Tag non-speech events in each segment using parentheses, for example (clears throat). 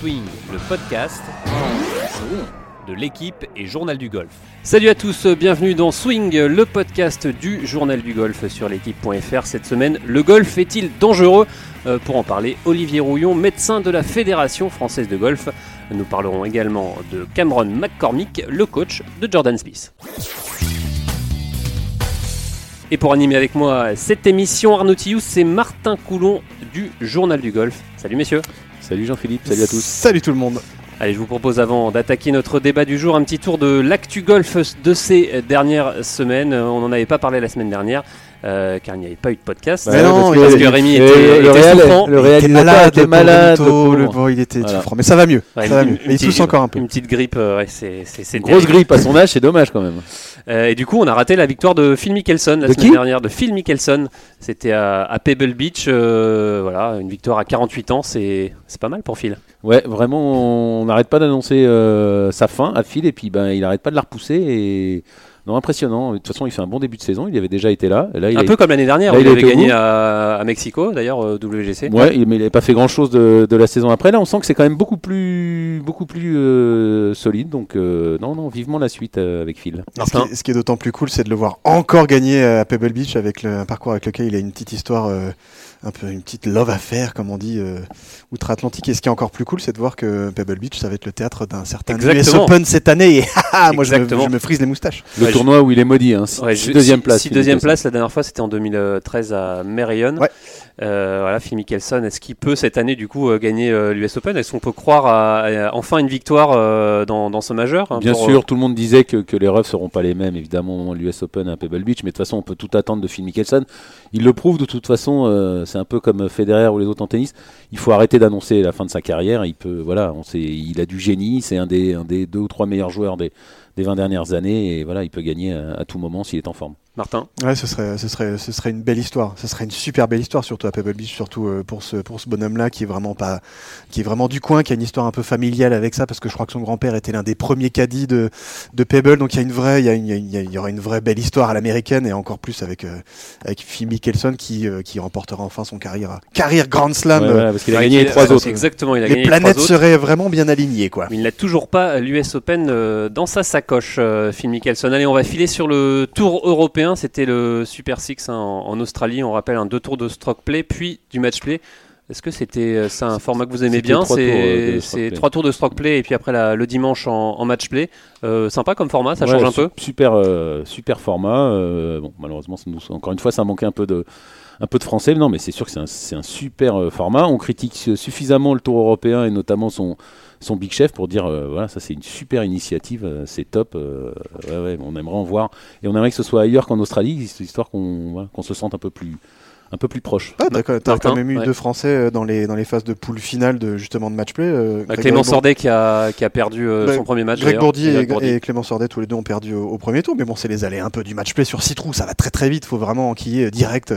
Swing, le podcast de l'équipe et Journal du Golf. Salut à tous, bienvenue dans Swing, le podcast du Journal du Golf sur l'équipe.fr. Cette semaine, le golf est-il dangereux? Euh, Pour en parler, Olivier Rouillon, médecin de la Fédération française de golf. Nous parlerons également de Cameron McCormick, le coach de Jordan Smith. Et pour animer avec moi cette émission, Arnaud Tillous, c'est Martin Coulon du Journal du Golf. Salut messieurs. Salut Jean-Philippe, salut à tous. Salut tout le monde. Allez, je vous propose avant d'attaquer notre débat du jour un petit tour de l'actu golf de ces dernières semaines. On n'en avait pas parlé la semaine dernière. Euh, car il n'y avait pas eu de podcast. Bah non, parce il- que Rémi était, le était souffrant. le Il était malade, était le malade. le il était Voilà. souffrant. Mais ça va mieux. Ouais, ça va mieux. une Il tousse encore un peu. Une petite grippe, euh, ouais, c'est Grosse terrible. grippe à son âge, c'est dommage quand même. Euh, et du coup, on a raté la victoire de Phil Mickelson la De semaine dernière. De Phil Mickelson. C'était à, à Pebble Beach. euh, voilà, une victoire à 48 ans, c'est c'est pas mal pour Phil. Ouais, vraiment, on n'arrête pas d'annoncer euh, sa fin à Phil et puis ben, il n'arrête pas de la repousser et non impressionnant. De toute façon, il fait un bon début de saison. Il avait déjà été là. Là, il un a- peu comme l'année dernière, là, où il avait gagné à, à Mexico, d'ailleurs, euh, WGC. Ouais, il- mais il n'avait pas fait grand chose de, de la saison après. Là, on sent que c'est quand même beaucoup plus, beaucoup plus euh, solide. Donc, euh, non, non, vivement la suite euh, avec Phil. Ce qui, est- ce qui est d'autant plus cool, c'est de le voir encore gagner à Pebble Beach avec le, un parcours avec lequel il a une petite histoire, euh, un peu une petite love affaire, comme on dit, euh, outre-Atlantique. Et ce qui est encore plus cool, c'est de voir que Pebble Beach, ça va être le théâtre d'un certain US Exactement. Open cette année. Et haha, (laughs) moi, je me, Exactement. je me frise les moustaches. Le Ouais, tournoi où il est maudit, hein, six- Ouais, six je- deuxième place. six deuxième place la dernière fois, c'était en 2013 à Marion. Ouais. Euh, voilà, Phil Mickelson, est-ce qu'il peut cette année du coup euh, gagner euh, l'US Open? Est-ce qu'on peut croire à, à enfin une victoire euh, dans, dans ce majeur hein, Bien pour, sûr, euh, tout le monde disait que, que les refs seront pas les mêmes, évidemment, au moment de l'US Open à Pebble Beach, mais de toute façon, on peut tout attendre de Phil Mickelson. Il le prouve de toute façon, euh, c'est un peu comme Federer ou les autres en tennis. Il faut arrêter d'annoncer la fin de sa carrière. Il peut, voilà, on sait, il a du génie, c'est un des, un des deux ou trois meilleurs joueurs des, des 20 dernières années, et voilà, il peut gagner à, à tout moment s'il est en forme. Martin Ouais, ce serait, ce serait, ce serait une belle histoire. Ce serait une super belle histoire, surtout à Pebble Beach, surtout euh, pour ce, pour ce bonhomme-là qui est vraiment pas, qui est vraiment du coin, qui a une histoire un peu familiale avec ça, parce que je crois que son grand-père était l'un des premiers caddies de, de Pebble, donc il y a une vraie, il y, a une- il y a il aura une vraie belle histoire à l'américaine et encore plus avec, euh, avec Phil Mickelson qui, euh, qui remportera enfin son carrière, carrière Grand Slam. Ouais, Euh, voilà, parce qu'il a gagné les trois autres. Exactement, il a les gagné les planètes trois autres. seraient vraiment bien alignées, quoi. Mais il n'a toujours pas l'US Open dans sa sacoche, Phil Mickelson. Allez, on va filer sur le tour européen. C'était le Super Six hein, en, en Australie. On rappelle un deux tours de stroke play, puis du match play. Est-ce que c'était euh, c'est un format que vous aimez bien? euh, C'est play. trois tours de stroke play et puis après la- le dimanche en, en match play. Euh, sympa comme format, ça Ouais, change un su- peu? Super, euh, super format. euh, bon, malheureusement, ça nous- encore une fois, ça manquait un peu de, un peu de français. Non, mais c'est sûr que c'est un, super euh, format. On critique su- suffisamment le Tour européen et notamment son, son Big Chef pour dire euh, voilà, ça c'est une super initiative, euh, c'est top. euh, ouais, ouais, on aimerait en voir et on aimerait que ce soit ailleurs qu'en Australie, histoire qu'on voilà, qu'on se sente un peu plus, un peu plus proche. Ah, t'as, t'as quand même eu ouais. deux Français euh, dans les, dans les phases de poule finale de, justement de match play. euh, Bah, Clément Sordet qui a, qui a perdu euh, son premier match. Greg. Bourdi et, Clément Sordet, tous les deux ont perdu au, au premier tour, mais bon, c'est les allées un peu du match play sur six trous, ça va très très vite, faut vraiment enquiller direct,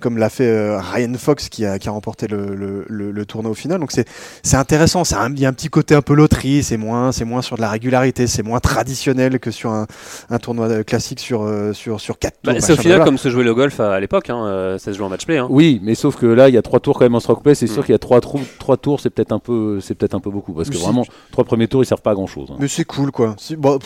comme l'a fait Ryan Fox qui a, qui a remporté le, le, le- le tournoi au final. Donc c'est, c'est intéressant, il y a un petit côté un peu loterie, c'est moins, c'est moins sur de la régularité, c'est moins traditionnel que sur un, un tournoi classique sur, sur, sur quatre Bah, tours. c'est au final comme se jouait le golf à, à l'époque. Hein, ça se joue en match play. hein. Oui, mais sauf que là, il y a trois tours quand même en stroke play. C'est sûr Mm. qu'il y a trois, trous, trois tours, c'est peut-être un peu, c'est peut-être un peu beaucoup parce que vraiment, trois premiers tours, ils servent pas à grand chose. Mais c'est cool quoi.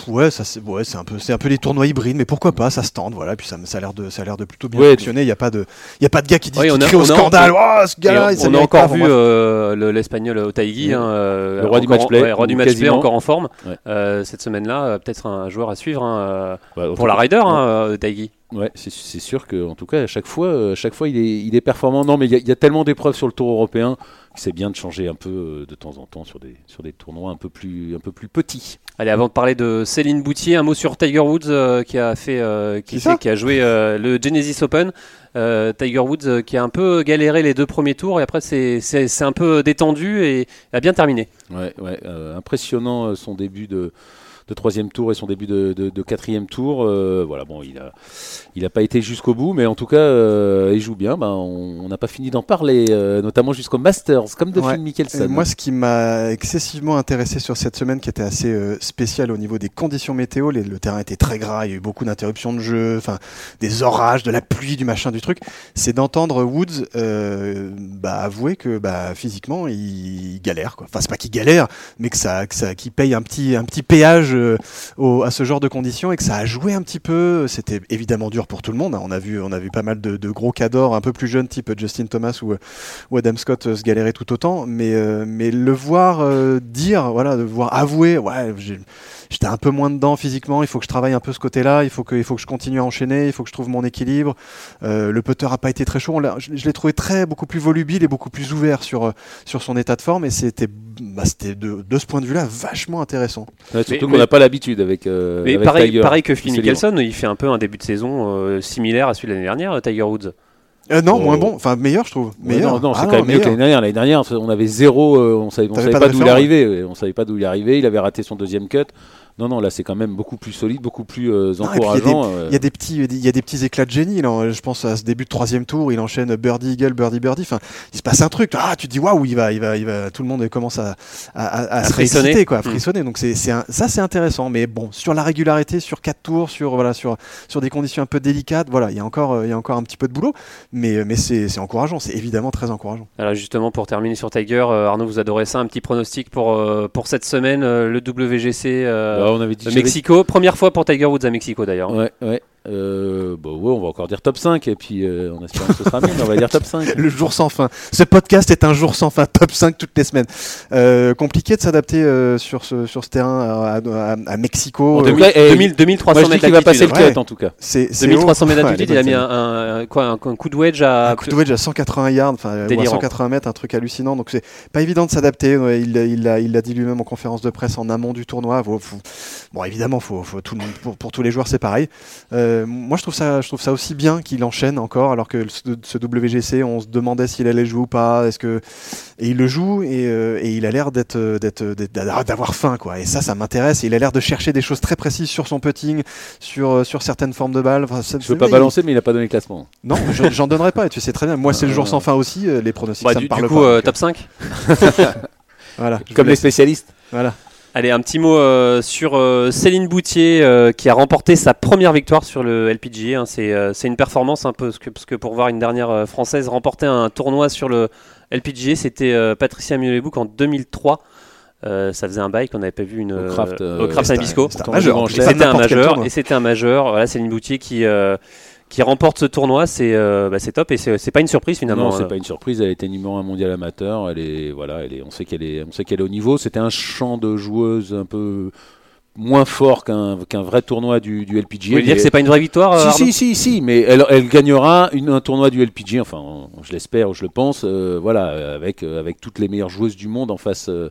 Ouais, ça c'est ouais, c'est un peu c'est un peu des tournois hybrides mais pourquoi pas, ça se tente voilà, puis ça, ça a l'air de ça a l'air de plutôt bien Ouais, fonctionner, il y a pas de il y a pas de gars qui dit Oui, qui on a- crie au on a- scandale. Oh, ce Et gars-là, on, on a encore vu euh, le- l'espagnol Otaïgui, Oui. hein, euh, Le roi du match play, ouais, roi du match play, encore en forme. Ouais. Euh, cette semaine-là, peut-être un joueur à suivre hein, Bah, pour la hein, euh, Otaïgui. Ouais, c'est sûr que en tout cas à chaque fois, euh, chaque fois il est, il est performant. Non, mais il y, a- il y a tellement d'épreuves sur le Tour européen que c'est bien de changer un peu euh, de temps en temps sur des sur des tournois un peu plus un peu plus petits. Allez, avant de parler de Céline Boutier, un mot sur Tiger Woods euh, qui a fait, euh, qui, fait- a joué euh, le Genesis Open. Euh, Tiger Woods euh, qui a un peu galéré les deux premiers tours et après c'est c'est- c'est un peu détendu et a bien terminé. Ouais, ouais, euh, impressionnant son début de de troisième tour et son début de, de, de quatrième tour. Euh, voilà, bon, il a, il a pas été jusqu'au bout, mais en tout cas, euh, il joue bien. Ben, on n'a pas fini d'en parler, euh, notamment jusqu'au Masters, comme de Ouais. Phil Mickelson. Moi, ce qui m'a excessivement intéressé sur cette semaine, qui était assez spéciale au niveau des conditions météo, les- le terrain était très gras, il y a eu beaucoup d'interruptions de jeu, enfin des orages, de la pluie, du machin, du truc, c'est d'entendre Woods bah, avouer que bah, physiquement il galère. Quoi. Enfin, c'est pas qu'il galère, mais que ça, que ça, qu'il paye un petit, un petit péage euh, à ce genre de conditions et que ça a joué un petit peu. C'était évidemment dur pour tout le monde. hein. On a vu, pas mal de, gros cadors un peu plus jeunes, type Justin Thomas ou ou Adam Scott euh, se galérait tout autant, mais, euh, le voir euh, dire, voilà, de voir avouer, ouais, j'ai- j'étais un peu moins dedans physiquement, il faut que je travaille un peu ce côté-là, il faut que, il faut que je continue à enchaîner, il faut que je trouve mon équilibre. Euh, le putter a pas été très chaud, on je, je l'ai trouvé très beaucoup plus volubile et beaucoup plus ouvert sur, euh, sur son état de forme, et c'était bah, c'était de, de ce point de vue-là vachement intéressant. Ouais, surtout Mais- qu'on n'a pas l'habitude avec, euh, Mais avec pareil, Tiger. pareil que Phil Mickelson, il fait un peu un début de saison euh, similaire à celui de l'année dernière, Tiger Woods. Euh, non, Oh. moins bon, enfin meilleur je trouve. Ouais, Meilleur. non, non, c'est Ah quand même mieux que l'année dernière. L'année dernière, on avait zéro, euh, on savait, on savait pas d'où il arrivait. On savait pas d'où il arrivait. Il avait raté son deuxième cut. Non, non, là, c'est quand même beaucoup plus solide, beaucoup plus euh, puis, il y encourageant. euh. Il y a des petits, il y a des petits éclats de génie. Là. Je pense à ce début de troisième tour, il enchaîne birdie eagle, birdie birdie. Enfin, il se passe un truc. Ah, tu te dis waouh, il va, il va, il va. Tout le monde commence à, à, à- à À se frissonner. réciter, quoi, à Mm. frissonner. Donc c'est, c'est un- ça, c'est intéressant. Mais bon, sur la régularité, sur quatre tours, sur voilà, sur sur des conditions un peu délicates, voilà, il y a encore, euh, il y a encore un petit peu de boulot. Mais mais c'est, c'est encourageant. C'est évidemment très encourageant. Alors justement, pour terminer sur Tiger, euh, Arnaud, vous adorez ça, un petit pronostic pour, euh, pour cette semaine, euh, le WGC euh, on avait dit j'avais- Mexico. Première fois pour Tiger Woods à Mexico d'ailleurs. Ouais, ouais. Euh, bah ouais, on va encore dire top 5 et puis euh, on espère que ce sera mieux, mais on va dire top 5. (laughs) Le jour sans fin. Ce podcast est un jour sans fin, top 5 toutes les semaines. Euh, compliqué de s'adapter euh, sur, ce, sur ce terrain à, à- à Mexico. En Euh, 2000, ouais, et- 2000, 2300 Moi je dis mètres va passer le Ouais. cut en tout cas. c'est, c'est 2300 haut. mètres Ouais, d'altitude, les il a mis un, un- quoi, un, un coup de wedge à. Un coup de wedge à 180 yards, enfin ou à Délirant. 180 mètres, un truc hallucinant. Donc c'est pas évident de s'adapter. Ouais, Il l'a il il dit lui-même en conférence de presse en amont du tournoi. Faut- faut- bon, évidemment, faut, faut tout le monde, pour, pour tous les joueurs, c'est pareil. Euh, moi, je trouve ça, je trouve ça aussi bien qu'il enchaîne encore, alors que ce, ce WGC, on se demandait s'il allait jouer ou pas. Est-ce que et il le joue et, euh, et il a l'air d'être, d'être, d'être- d'avoir faim, quoi. Et ça, ça m'intéresse. Il a l'air de chercher des choses très précises sur son putting, sur, euh, sur certaines formes de balles. Enfin, ça- Je veux pas il- balancer, mais il a pas donné le classement. non, je- j'en donnerai pas, et tu sais très bien. Moi, c'est le jour sans fin aussi, les pronostics, Bah, ça du, me parle du coup, pas. euh, top 5 (laughs) Voilà, Comme les spécialistes. Voilà. Allez, un petit mot euh, sur euh, Céline Boutier euh, qui a remporté sa première victoire sur le LPGA. hein. C'est euh, c'est une performance un peu, parce que, parce que pour voir une dernière euh, française remporter un tournoi sur le LPGA, c'était euh, Patricia Mulebouc en 2003. Euh, ça faisait un bail qu'on n'avait pas vu une, Au Kraft, euh, au Nabisco. c'était un majeur. et c'était un majeur. Voilà, Céline Boutier qui euh, qui remporte ce tournoi, c'est euh, bah, c'est top et c'est c'est pas une surprise finalement. Non, c'est euh. pas une surprise. Elle était numéro un mondial amateur. Elle est, voilà, elle est, on sait qu'elle est, on sait qu'elle est au niveau. C'était un champ de joueuses un peu moins fort qu'un vrai tournoi du, du LPGA. Vous voulez dire que c'est pas une vraie victoire euh, si, si, si, si, mais elle, elle gagnera une- un tournoi du LPG, enfin, je l'espère, je le pense, euh, voilà, avec, avec toutes les meilleures joueuses du monde en face, euh,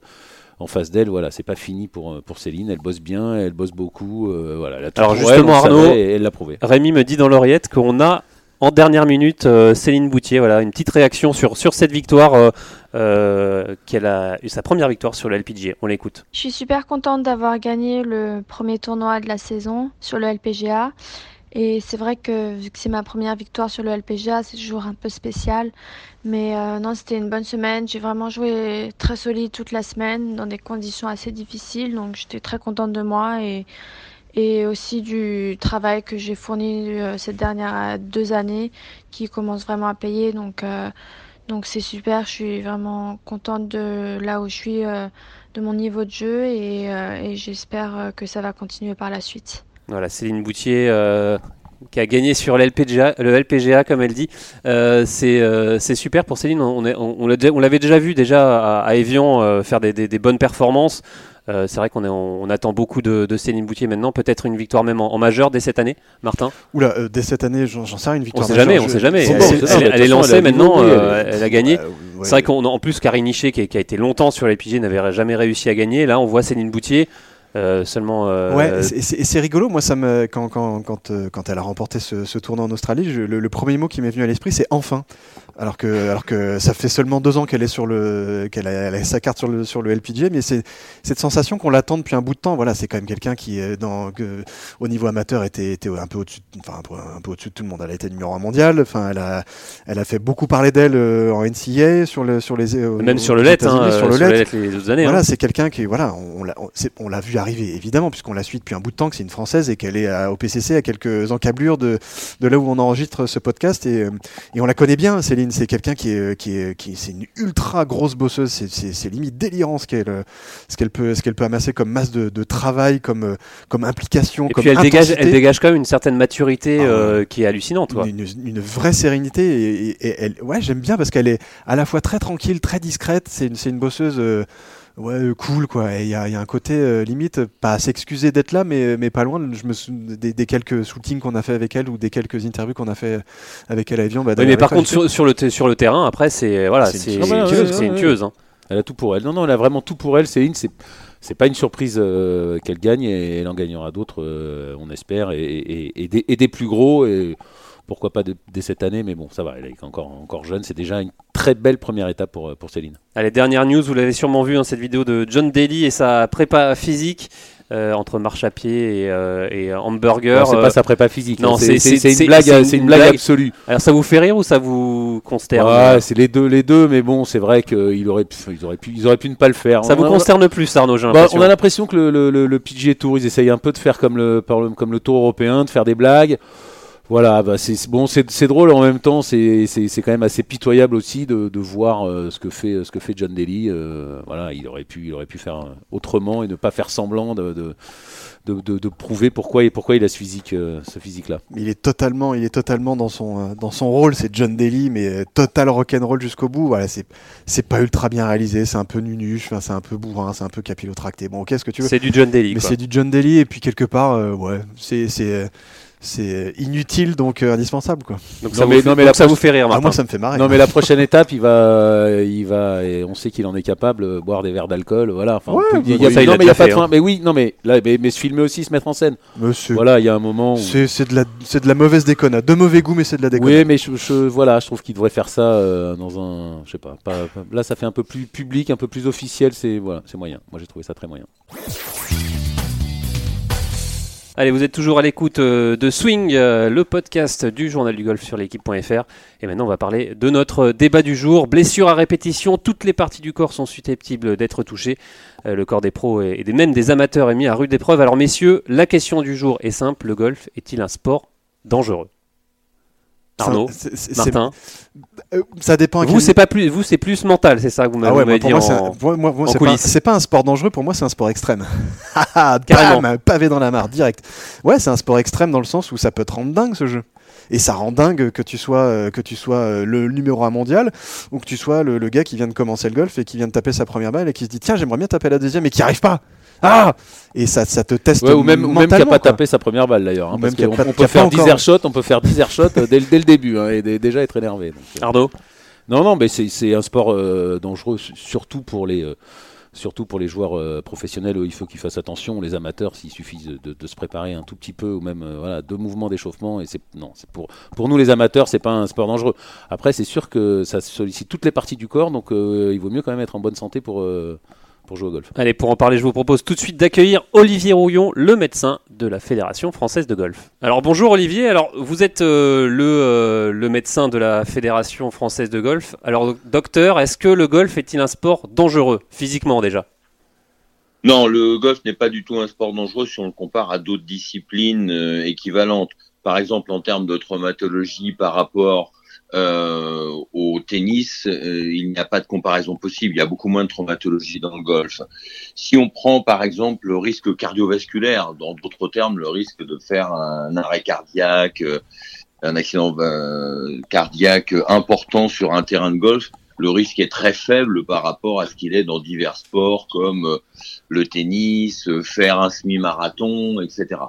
en face d'elle, voilà, c'est pas fini pour, euh, pour Céline, elle bosse bien, elle bosse beaucoup, euh, voilà. elle a tout Alors justement, elle, Arnaud- et elle l'a prouvé. Rémi me dit dans l'oreillette qu'on a en dernière minute euh, Céline Boutier. Voilà, une petite réaction sur, sur cette victoire, euh, euh, qu'elle a eu sa première victoire sur le LPGA. On l'écoute. Je suis super contente d'avoir gagné le premier tournoi de la saison sur le LPGA. Et c'est vrai que vu que c'est ma première victoire sur le LPGA, c'est toujours un peu spécial. Mais euh, non, c'était une bonne semaine. J'ai vraiment joué très solide toute la semaine dans des conditions assez difficiles. Donc j'étais très contente de moi et, et aussi du travail que j'ai fourni euh, ces dernières deux années qui commence vraiment à payer. Donc euh, donc c'est super. Je suis vraiment contente de là où je suis. de mon niveau de jeu et, j'espère que ça va continuer par la suite. Voilà, Céline Boutier euh, qui a gagné sur le LPGA, le LPGA comme elle dit. Euh, c'est euh, c'est super pour Céline. On, est- on, on l'a on l'avait déjà vu déjà à, à Evian faire des, des- des bonnes performances. C'est vrai qu'on est- on, on attend beaucoup de, de Céline Boutier maintenant. Peut-être une victoire même en, en majeur dès cette année, Martin? Oula, dès cette année, j'en j'en sais rien, une On victoire. sait majeure, jamais, on sait jamais. Elle, est lancée maintenant. elle- a gagné. ouais. C'est vrai qu'on en plus Karine Nichet qui, qui a été longtemps sur les n'avait jamais réussi à gagner. Là, on voit Céline Boutier euh, seulement. euh, Ouais, c'est- rigolo. Moi, ça me quand quand quand, euh, quand elle a remporté ce, tournoi en Australie, le premier mot qui m'est venu à l'esprit, c'est enfin. Alors que, alors que ça fait seulement deux ans qu'elle est sur le, qu'elle a, sa carte sur le, sur le LPGA, mais c'est cette sensation qu'on l'attend depuis un bout de temps. Voilà, c'est quand même quelqu'un qui, est dans, que, au niveau amateur, était, était un peu au-dessus, enfin, un peu, un peu au-dessus de tout le monde. Elle a été numéro un mondial. Enfin, elle a, elle a fait beaucoup parler d'elle euh, en NCA, sur le, sur les, euh, Même sur le LED, hein, sur le sur le LED. LED les autres années. Voilà, hein. c'est quelqu'un qui, voilà, on, on l'a- vu arriver évidemment, puisqu'on la suit depuis un bout de temps, que c'est une française et qu'elle est à- au PCC à quelques encablures de, de là où on enregistre ce podcast et, et on la connaît bien, Céline. C'est quelqu'un qui est, qui est, qui c'est une ultra grosse bosseuse. C'est, limite délirant ce qu'elle, ce qu'elle peut, ce qu'elle peut amasser comme masse de, de travail, comme, comme implication, Et comme puis elle dégage, elle dégage quand même une certaine maturité Ah euh, qui est hallucinante. Quoi. Une, une- une vraie sérénité et, et- et elle, ouais, j'aime bien parce qu'elle est à la fois très tranquille, très discrète. C'est une, c'est une bosseuse. euh, Ouais, euh, cool quoi. Il y a, il y a un côté euh, limite, pas à s'excuser d'être là, mais, mais pas loin. Je me souviens des, des quelques shootings qu'on a fait avec elle ou des quelques interviews qu'on a fait avec elle à Evian. Bah, Oui, mais par contre, sur, sur le, sur le terrain, après, c'est voilà, C'est c'est une tueuse. une Ouais, ouais, tueuse. ouais, une ouais. tueuse, hein. Elle a tout pour elle. Non, non, elle a vraiment tout pour elle. Céline, c'est c'est pas une surprise euh, qu'elle gagne et elle en gagnera d'autres, euh, on espère, et, et- et des, et des plus gros. Et pourquoi pas dès cette année, mais bon, ça va. Elle est encore encore jeune. C'est déjà une très belle première étape pour euh, pour Céline. Allez, dernière news, vous l'avez sûrement vu, hein, cette vidéo de John Daly et sa prépa physique euh, entre marche à pied et, euh, et hamburger. C'est euh, pas sa prépa physique. non, hein, c'est- une blague, c'est une une blague blague. absolue. Alors ça vous fait rire ou ça vous consterne c'est les deux, les deux, mais bon, c'est vrai qu'ils auraient, pu- ils auraient pu, ils auraient pu ne pas le faire. Ça vous a- concerne plus, Arnaud, Bah, on a l'impression que le, le, le, le PGA Tour, ils essayent un peu de faire comme le- comme le Tour européen, de faire des blagues. Voilà, bah c'est bon, c'est drôle en même temps, c'est c'est- c'est quand même assez pitoyable aussi de, de voir euh, ce que fait ce que fait John Daly. euh, voilà, il aurait pu il aurait pu faire autrement et ne pas faire semblant de de, de, de- de prouver pourquoi et pourquoi il a ce physique euh, ce physique là. Il est totalement, il est totalement dans son, euh, dans son rôle. C'est John Daly, mais total rock'n'roll jusqu'au bout. Voilà, c'est, c'est pas ultra bien réalisé. C'est un peu nunuche. Enfin, c'est un peu bourrin. C'est un peu capillotracté. Bon, qu'est-ce que tu veux C'est du John Daly. Mais c'est du John Daly et puis quelque part, euh, ouais, c'est, c'est, euh, c'est inutile donc euh, indispensable quoi. Donc Non, ça, mais- vous, fait, non, mais donc la ça proche- vous fait rire, Ah, moi, ça me fait marrer. Non mais la prochaine étape, il va, il va, et on sait qu'il en est capable, euh, boire des verres d'alcool, voilà. Enfin, Ouais, il y a, oui, ça, il non l'a mais il y a déjà pas de fait, fin. hein. Mais oui, non mais là, mais, mais se filmer aussi, se mettre en scène. Monsieur. Voilà, il y a un moment. Où... C'est, c'est de la, c'est de la mauvaise déconnade. De mauvais goût, mais c'est de la déconnade. Oui, mais je, je- voilà, je trouve qu'il devrait faire ça euh, dans un, je sais pas, pas- pas- Là, ça fait un peu plus public, un peu plus officiel. C'est voilà, c'est moyen. Moi, j'ai trouvé ça très moyen. Allez, vous êtes toujours à l'écoute euh, de Swing, euh, le podcast du journal du golf sur l'équipe.fr. Et maintenant, on va parler de notre débat du jour. Blessure à répétition, toutes les parties du corps sont susceptibles d'être touchées. Euh, le corps des pros et même des amateurs est mis à rude épreuve. Alors, messieurs, la question du jour est simple. Le golf est-il un sport dangereux? Arnaud, Martin, euh, ça dépend. à vous quel- c'est pas plus, vous c'est plus mental, c'est ça que vous m'avez Ah ouais, dit moi, c'est en- pas, un sport dangereux, pour moi, c'est un sport extrême. (laughs) Haha, Carrément. Pavé dans la mare, direct. Ouais, c'est un sport extrême dans le sens où ça peut te rendre dingue ce jeu. Et ça rend dingue que tu sois, euh, que tu sois euh, le numéro un mondial ou que tu sois le, le gars qui vient de commencer le golf et qui vient de taper sa première balle et qui se dit tiens, j'aimerais bien taper la deuxième et qui arrive pas. Ah Et ça, ça te teste Ouais, ou même, ou même qui a pas quoi. tapé sa première balle d'ailleurs. hein, parce qu'on- on, peut faire pas 10 encore- airshots, on peut faire 10 airshots euh, dès, le- dès le début hein, et dé- déjà être énervé. donc, euh. Arnaud Non, non, mais c'est un sport euh, dangereux, su- surtout pour les, euh, surtout pour les joueurs euh, professionnels. où Il faut qu'ils fassent attention. Les amateurs, s'il suffit de, de- de se préparer un tout petit peu, ou même euh, voilà, deux mouvements d'échauffement. Et c'est non, c'est pour pour nous les amateurs, c'est pas un sport dangereux. Après, c'est sûr que ça sollicite toutes les parties du corps, donc euh, il vaut mieux quand même être en bonne santé pour euh, pour jouer au golf. Allez, pour en parler, je vous propose tout de suite d'accueillir Olivier Rouillon, le médecin de la Fédération française de golf. Alors bonjour Olivier, alors vous êtes euh, le, euh, le médecin de la Fédération française de golf. Alors docteur, est-ce que le golf est-il un sport dangereux, physiquement déjà? Non, le golf n'est pas du tout un sport dangereux si on le compare à d'autres disciplines euh, équivalentes. Par exemple, en termes de traumatologie par rapport euh, au tennis, euh, il n'y a pas de comparaison possible. Il y a beaucoup moins de traumatologie dans le golf. Si on prend par exemple le risque cardiovasculaire, dans d'autres termes, le risque de faire un arrêt cardiaque, euh, un accident euh, cardiaque important sur un terrain de golf, le risque est très faible par rapport à ce qu'il est dans divers sports comme euh, le tennis, euh, faire un semi-marathon, etc.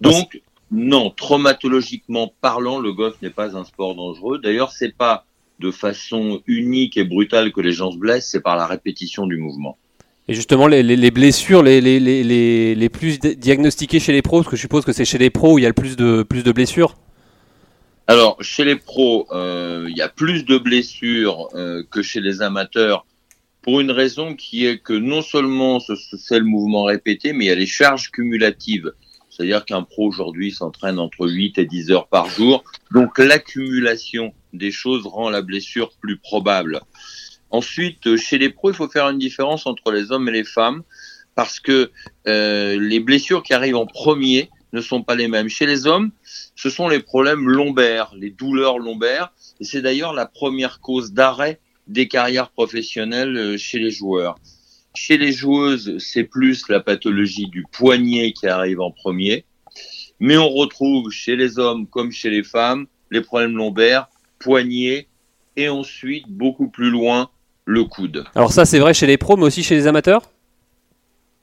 Donc, non, traumatologiquement parlant, le golf n'est pas un sport dangereux. D'ailleurs, c'est pas de façon unique et brutale que les gens se blessent, c'est par la répétition du mouvement. Et justement, les, les- les blessures les, les, les, les, les plus di- diagnostiquées chez les pros, parce que je suppose que c'est chez les pros où il y a le plus de, plus de blessures Alors, chez les pros, euh, il y a plus de blessures euh, que chez les amateurs pour une raison qui est que non seulement c'est le mouvement répété, mais il y a les charges cumulatives. C'est-à-dire qu'un pro aujourd'hui s'entraîne entre 8 et 10 heures par jour. Donc l'accumulation des choses rend la blessure plus probable. Ensuite, chez les pros, il faut faire une différence entre les hommes et les femmes parce que euh, les blessures qui arrivent en premier ne sont pas les mêmes. Chez les hommes, ce sont les problèmes lombaires, les douleurs lombaires, et c'est d'ailleurs la première cause d'arrêt des carrières professionnelles euh, chez les joueurs. Chez les joueuses, c'est plus la pathologie du poignet qui arrive en premier, mais on retrouve chez les hommes comme chez les femmes les problèmes lombaires, poignet, et ensuite, beaucoup plus loin, le coude. Alors ça, c'est vrai chez les pros, mais aussi chez les amateurs?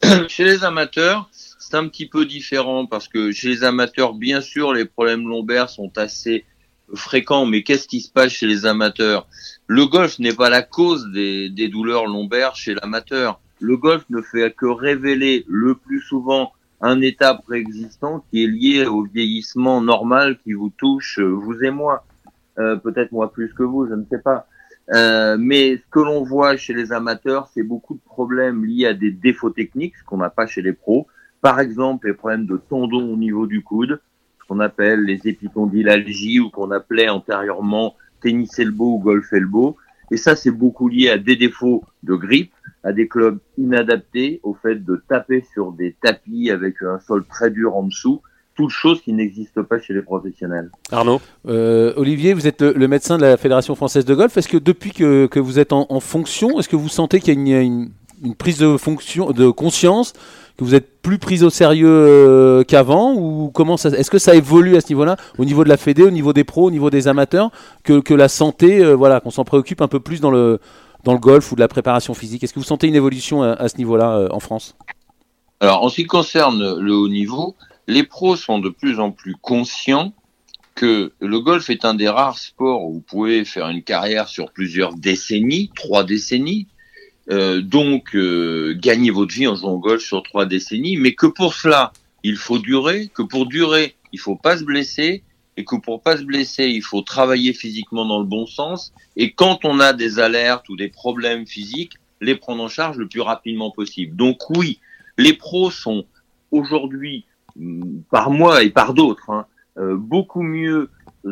(clears throat) Chez les amateurs, c'est un petit peu différent parce que chez les amateurs, bien sûr, les problèmes lombaires sont assez fréquents, mais qu'est-ce qui se passe chez les amateurs? Le golf n'est pas la cause des, des douleurs lombaires chez l'amateur. Le golf ne fait que révéler le plus souvent un état préexistant qui est lié au vieillissement normal qui vous touche, vous et moi. Euh, peut-être moi plus que vous, je ne sais pas. Euh, mais ce que l'on voit chez les amateurs, c'est beaucoup de problèmes liés à des défauts techniques, ce qu'on n'a pas chez les pros. Par exemple, les problèmes de tendons au niveau du coude, qu'on appelle les épicondylalgies ou qu'on appelait antérieurement tennis elbow ou golf elbow. Et ça, c'est beaucoup lié à des défauts de grippe, à des clubs inadaptés, au fait de taper sur des tapis avec un sol très dur en dessous, toutes choses qui n'existent pas chez les professionnels. Arnaud euh, Olivier, vous êtes le, médecin de la Fédération française de golf. Est-ce que depuis que, que vous êtes en, en fonction, est-ce que vous sentez qu'il y a une, une, prise de, fonction, de conscience que vous êtes plus pris au sérieux euh, qu'avant ou comment ça est-ce que ça évolue à ce niveau-là au niveau de la Fédé, au niveau des pros, au niveau des amateurs que, la santé euh, voilà, qu'on s'en préoccupe un peu plus dans le golf ou de la préparation physique? Est-ce que vous sentez une évolution à, à ce niveau-là euh, en France? Alors en ce qui concerne le haut niveau, les pros sont de plus en plus conscients que le golf est un des rares sports où vous pouvez faire une carrière sur plusieurs décennies, trois décennies, euh, donc euh, gagner votre vie en jouant au golf sur trois décennies, mais que pour cela, il faut durer, que pour durer, il faut pas se blesser, et que pour pas se blesser, il faut travailler physiquement dans le bon sens, et quand on a des alertes ou des problèmes physiques, les prendre en charge le plus rapidement possible. Donc oui, les pros sont aujourd'hui par moi et par d'autres, hein, euh, beaucoup mieux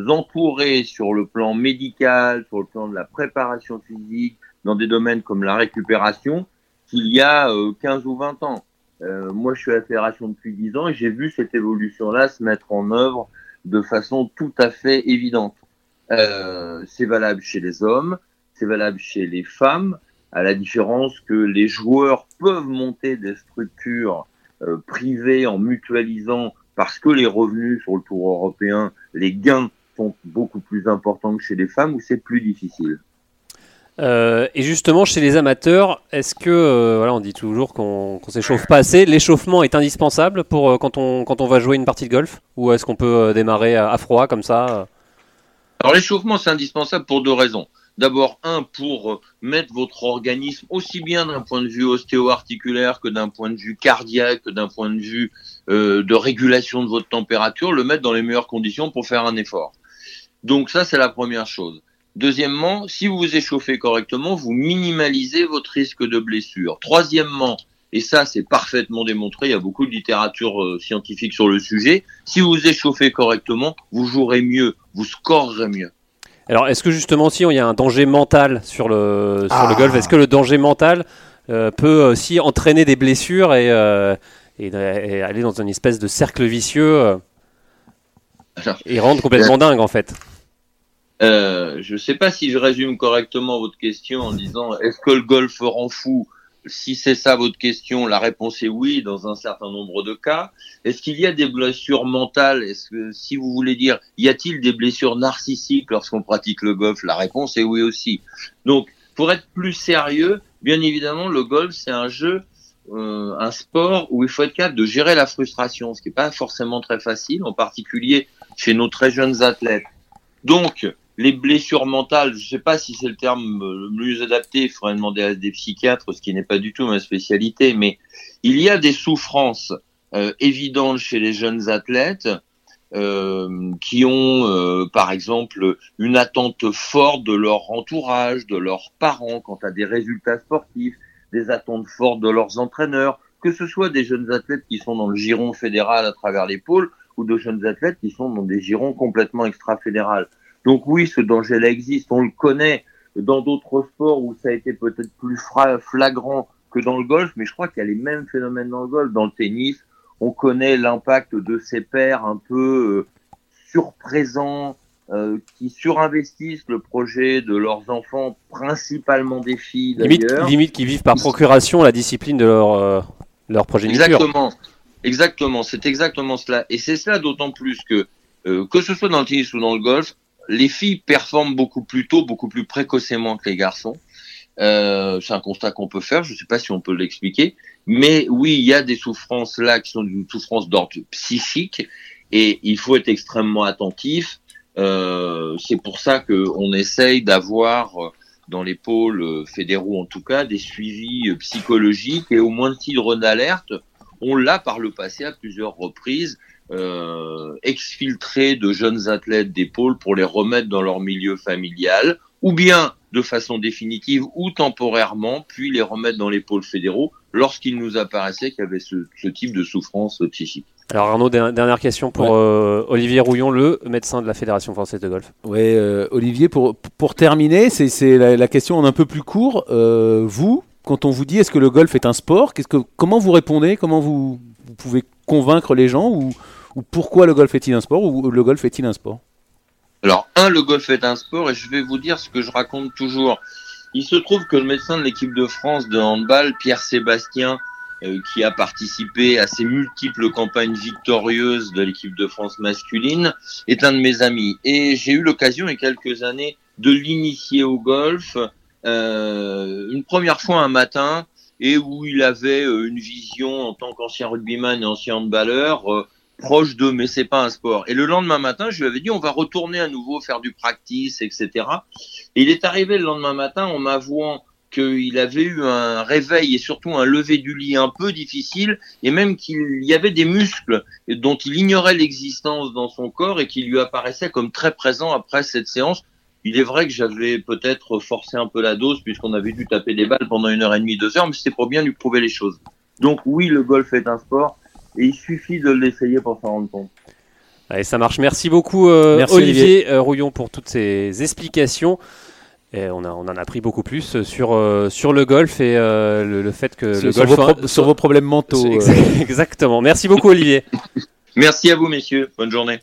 entourés sur le plan médical, sur le plan de la préparation physique, dans des domaines comme la récupération, qu'il y a euh, 15 ou 20 ans. Euh, moi, je suis à la fédération depuis 10 ans et j'ai vu cette évolution-là se mettre en œuvre de façon tout à fait évidente. Euh, c'est valable chez les hommes, c'est valable chez les femmes, à la différence que les joueurs peuvent monter des structures euh, privé en mutualisant parce que les revenus sur le tour européen, les gains sont beaucoup plus importants que chez les femmes où c'est plus difficile? Euh, et justement, chez les amateurs, est-ce que, euh, voilà, on dit toujours qu'on qu s'échauffe pas assez, l'échauffement est indispensable pour euh, quand, on, quand on va jouer une partie de golf Ou est-ce qu'on peut démarrer à, à, froid comme ça Alors l'échauffement, c'est indispensable pour deux raisons. D'abord, un, pour mettre votre organisme aussi bien d'un point de vue ostéo-articulaire que d'un point de vue cardiaque, que d'un point de vue de régulation de votre température, le mettre dans les meilleures conditions pour faire un effort. Donc ça, c'est la première chose. Deuxièmement, si vous vous échauffez correctement, vous minimalisez votre risque de blessure. Troisièmement, et ça c'est parfaitement démontré, il y a beaucoup de littérature euh, scientifique sur le sujet, si vous vous échauffez correctement, vous jouerez mieux, vous scorerez mieux. Alors, est-ce que justement, si il y a un danger mental sur le, sur ah. le golf, est-ce que le danger mental euh, peut aussi entraîner des blessures et, euh, et, et, aller dans une espèce de cercle vicieux euh, et rendre complètement dingue en fait? Euh, Je ne sais pas si je résume correctement votre question en disant est-ce que le golf rend fou? Si c'est ça votre question, la réponse est oui dans un certain nombre de cas. Est-ce qu'il y a des blessures mentales? Est-ce que, si vous voulez dire, y a-t-il des blessures narcissiques lorsqu'on pratique le golf? La réponse est oui aussi. Donc, pour être plus sérieux, bien évidemment, le golf c'est un jeu, euh, un sport où il faut être capable de gérer la frustration, ce qui n'est pas forcément très facile, en particulier chez nos très jeunes athlètes. Donc, les blessures mentales, je ne sais pas si c'est le terme le mieux adapté, il faudrait demander à des psychiatres, ce qui n'est pas du tout ma spécialité, mais il y a des souffrances euh, évidentes chez les jeunes athlètes euh, qui ont, euh, par exemple, une attente forte de leur entourage, de leurs parents quant à des résultats sportifs, des attentes fortes de leurs entraîneurs, que ce soit des jeunes athlètes qui sont dans le giron fédéral à travers les pôles ou de jeunes athlètes qui sont dans des girons complètement extra-fédérales. Donc oui, ce danger-là existe, on le connaît. Dans d'autres sports où ça a été peut-être plus flagrant que dans le golf, mais je crois qu'il y a les mêmes phénomènes dans le golf, dans le tennis, on connaît l'impact de ces pères un peu euh, surprésents, euh, qui surinvestissent le projet de leurs enfants, principalement des filles limite, limite qui vivent par procuration la discipline de leur, euh, leur progéniture. Exactement, exactement, c'est exactement cela. Et c'est cela d'autant plus que, que ce soit dans le tennis ou dans le golf, les filles performent beaucoup plus tôt, beaucoup plus précocement que les garçons. Euh, c'est un constat qu'on peut faire, je ne sais pas si on peut l'expliquer, mais oui, il y a des souffrances là qui sont des souffrances d'ordre psychique et il faut être extrêmement attentif. Euh, c'est pour ça qu'on essaye d'avoir euh, dans les pôles euh, fédéraux en tout cas des suivis euh, psychologiques et au moins de titre d'alerte. On l'a par le passé à plusieurs reprises euh, exfiltré de jeunes athlètes des pôles pour les remettre dans leur milieu familial ou bien de façon définitive ou temporairement, puis les remettre dans les pôles fédéraux lorsqu'il nous apparaissait qu'il y avait ce, type de souffrance psychique. Alors Arnaud, dernière question pour euh, Olivier Rouillon, le médecin de la Fédération française de golf. Oui, euh, Olivier, pour, pour terminer, c'est la, question en un peu plus court. Euh, vous, quand on vous dit est-ce que le golf est un sport, que, comment vous répondez Comment vous, vous, pouvez convaincre les gens ou, ou pourquoi le golf est-il un sport ou le golf est-il un sport alors, un, le golf est un sport et je vais vous dire ce que je raconte toujours. Il se trouve que le médecin de l'équipe de France de handball, Pierre Sébastien, euh, qui a participé à ces multiples campagnes victorieuses de l'équipe de France masculine, est un de mes amis. Et j'ai eu l'occasion, il y a quelques années, de l'initier au golf, euh, une première fois un matin, et où il avait euh, une vision en tant qu'ancien rugbyman et ancien handballeur, euh, proche d'eux, mais c'est pas un sport. Et le lendemain matin, je lui avais dit, on va retourner à nouveau faire du practice, etc. Et il est arrivé le lendemain matin en m'avouant qu'il avait eu un réveil et surtout un lever du lit un peu difficile, et même qu'il y avait des muscles dont il ignorait l'existence dans son corps et qui lui apparaissaient comme très présents après cette séance. Il est vrai que j'avais peut-être forcé un peu la dose puisqu'on avait dû taper des balles pendant une heure et demie, deux heures, mais c'était pour bien lui prouver les choses. Donc oui, le golf est un sport, et il suffit de l'essayer pour s'en rendre compte. Allez, ça marche. Merci beaucoup, euh, Olivier, euh, Rouillon, pour toutes ces explications. Et on, a, on en a appris beaucoup plus sur, euh, sur le golf et le, fait que le golf vos, sur vos problèmes mentaux. (laughs) Exactement. Merci beaucoup, Olivier. (laughs) Merci à vous, messieurs. Bonne journée.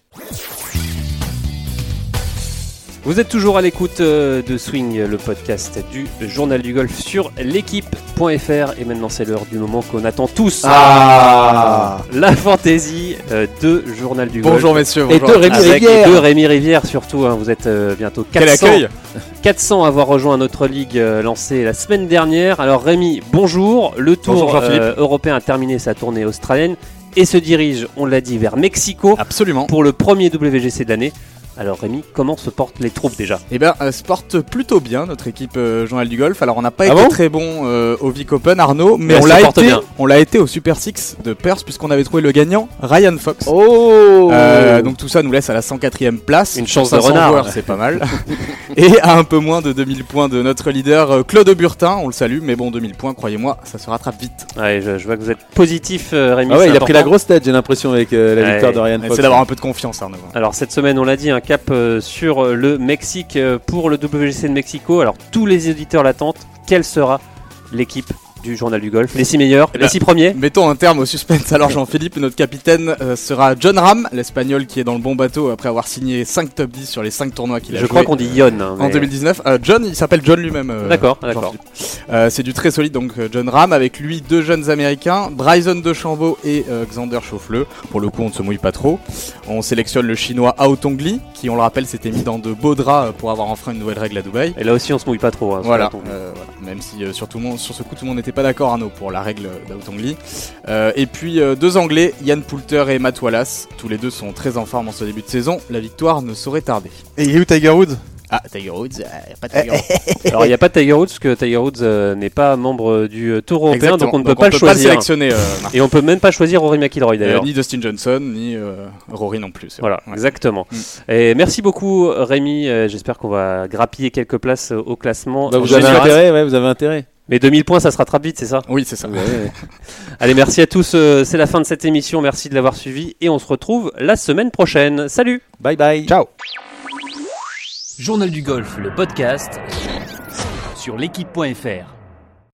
Vous êtes toujours à l'écoute euh, de Swing, le podcast du Journal du Golf sur l'équipe.fr. Et maintenant, c'est l'heure du moment qu'on attend tous. Ah La fantaisie euh, de Journal du Golf. Bonjour, messieurs. Et de Rémi Rivière. De Rémi Rivière, surtout. Hein. vous êtes euh, bientôt 400. 400 (laughs) à avoir rejoint notre ligue lancée la semaine dernière. Alors, Rémi, bonjour. Le Tour européen a terminé sa tournée australienne et se dirige, on l'a dit, vers Mexico. Absolument. Pour le premier WGC de l'année. Alors Rémi, comment se portent les troupes déjà? Eh bien, euh, se porte plutôt bien notre équipe euh, Journal du Golf. Alors on n'a pas ah été très bon euh, au Vic Open, Arnaud, mais on l'a été. On l'a été au Super Six de Perth puisqu'on avait trouvé le gagnant Ryan Fox. Oh Donc tout ça nous laisse à la 104e place. Une chance de renard, c'est pas mal. (laughs) Et à un peu moins de 2000 points de notre leader Claude Burtin, on le salue, mais bon 2000 points, croyez-moi, ça se rattrape vite. Ouais, je, vois que vous êtes positif, Rémi. Ah ouais, il a pris la grosse tête, j'ai l'impression avec la victoire de Ryan Fox. C'est d'avoir un peu de confiance, Arnaud. Alors cette semaine, on l'a dit, un cap sur sur le Mexique euh, pour le WGC de Mexico. Alors tous les éditeurs l'attendent. Quelle sera l'équipe du journal du golf. Les six meilleurs, eh les ben, six premiers. Mettons un terme au suspense. Alors Jean-Philippe, notre capitaine euh, sera John Ram, l'espagnol qui est dans le bon bateau après avoir signé 5 top 10 sur les 5 tournois qu'il a Je crois qu'on dit Yon. Hein, en 2019. Euh, John, il s'appelle John lui-même. Euh, d'accord, d'accord. c'est du très solide donc John Ram avec lui deux jeunes américains, Bryson DeChambeau et Xander Chauffleux. Pour le coup, on ne se mouille pas trop. On sélectionne le chinois Ao Tongli qui, on le rappelle, s'était mis dans de beaux draps pour avoir enfin une nouvelle règle à Dubaï. Et là aussi, on se mouille pas trop. Hein, voilà. Même si sur, tout le monde, sur ce coup, tout le monde n'était pas d'accord, Arnaud, pour la règle d'Autongli. Euh, et puis euh, deux Anglais, Yann Poulter et Matt Wallace. Tous les deux sont très en forme en ce début de saison. La victoire ne saurait tarder. Et il est où Tiger Woods? Ah, Tiger Woods, euh, pas de Tiger Woods. (laughs) Alors il n'y a pas de Tiger Woods parce que Tiger Woods euh, n'est pas membre du Tour européen, Exactement. donc on ne peut pas le le choisir. sélectionner, euh, Marc. Et on peut même pas choisir Rory McIlroy Euh, d'ailleurs. ni Dustin Johnson, ni euh, Rory non plus. Voilà. Ouais. exactement. Mm. Et merci beaucoup Rémi. J'espère qu'on va grappiller quelques places au classement. Bah, vous avez intérêt, ouais, vous avez intérêt. Mais 2000 points, ça se rattrape vite, c'est ça? Oui, c'est ça. Ouais, ouais. Allez, merci à tous. euh, C'est la fin de cette émission. Merci de l'avoir suivi et on se retrouve la semaine prochaine. Salut Bye bye. Ciao. Journal du golf, le podcast sur l'équipe.fr.